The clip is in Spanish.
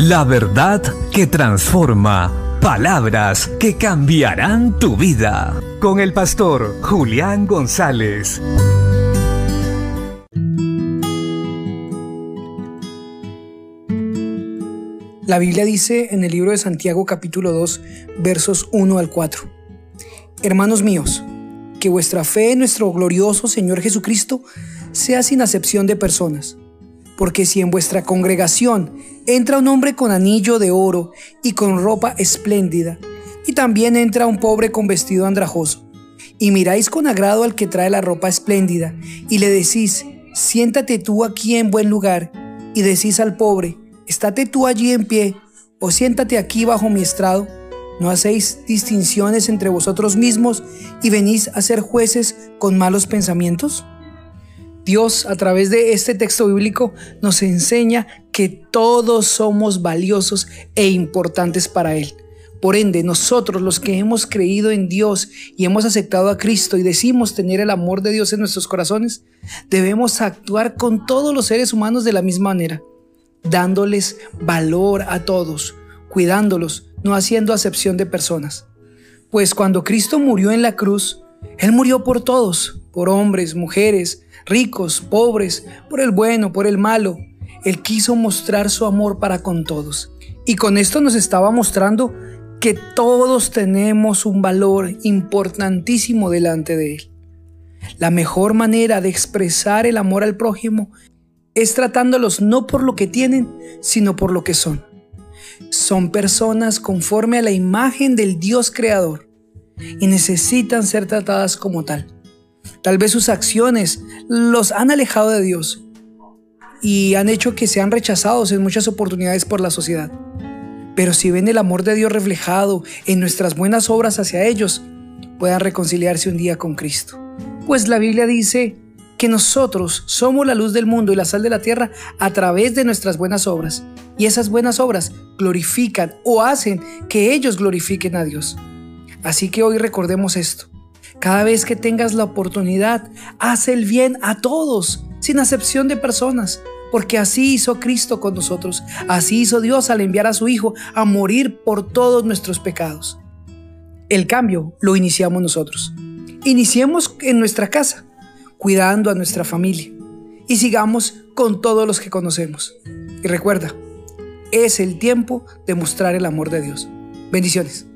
La verdad que transforma. Palabras que cambiarán tu vida. Con el pastor Julián González. La Biblia dice en el libro de Santiago capítulo 2 versos 1 al 4. Hermanos míos, que vuestra fe en nuestro glorioso Señor Jesucristo sea sin acepción de personas. Porque si en vuestra congregación entra un hombre con anillo de oro y con ropa espléndida, y también entra un pobre con vestido andrajoso, y miráis con agrado al que trae la ropa espléndida, y le decís, siéntate tú aquí en buen lugar, y decís al pobre, estate tú allí en pie, o siéntate aquí bajo mi estrado, ¿no hacéis distinciones entre vosotros mismos y venís a ser jueces con malos pensamientos? Dios a través de este texto bíblico nos enseña que todos somos valiosos e importantes para Él. Por ende, nosotros los que hemos creído en Dios y hemos aceptado a Cristo y decimos tener el amor de Dios en nuestros corazones, debemos actuar con todos los seres humanos de la misma manera, dándoles valor a todos, cuidándolos, no haciendo acepción de personas. Pues cuando Cristo murió en la cruz, Él murió por todos, por hombres, mujeres, ricos, pobres, por el bueno, por el malo. Él quiso mostrar su amor para con todos. Y con esto nos estaba mostrando que todos tenemos un valor importantísimo delante de Él. La mejor manera de expresar el amor al prójimo es tratándolos no por lo que tienen, sino por lo que son. Son personas conforme a la imagen del Dios creador y necesitan ser tratadas como tal. Tal vez sus acciones los han alejado de Dios y han hecho que sean rechazados en muchas oportunidades por la sociedad. Pero si ven el amor de Dios reflejado en nuestras buenas obras hacia ellos, puedan reconciliarse un día con Cristo. Pues la Biblia dice que nosotros somos la luz del mundo y la sal de la tierra a través de nuestras buenas obras. Y esas buenas obras glorifican o hacen que ellos glorifiquen a Dios. Así que hoy recordemos esto. Cada vez que tengas la oportunidad, haz el bien a todos, sin acepción de personas, porque así hizo Cristo con nosotros, así hizo Dios al enviar a su Hijo a morir por todos nuestros pecados. El cambio lo iniciamos nosotros. Iniciemos en nuestra casa, cuidando a nuestra familia, y sigamos con todos los que conocemos. Y recuerda, es el tiempo de mostrar el amor de Dios. Bendiciones.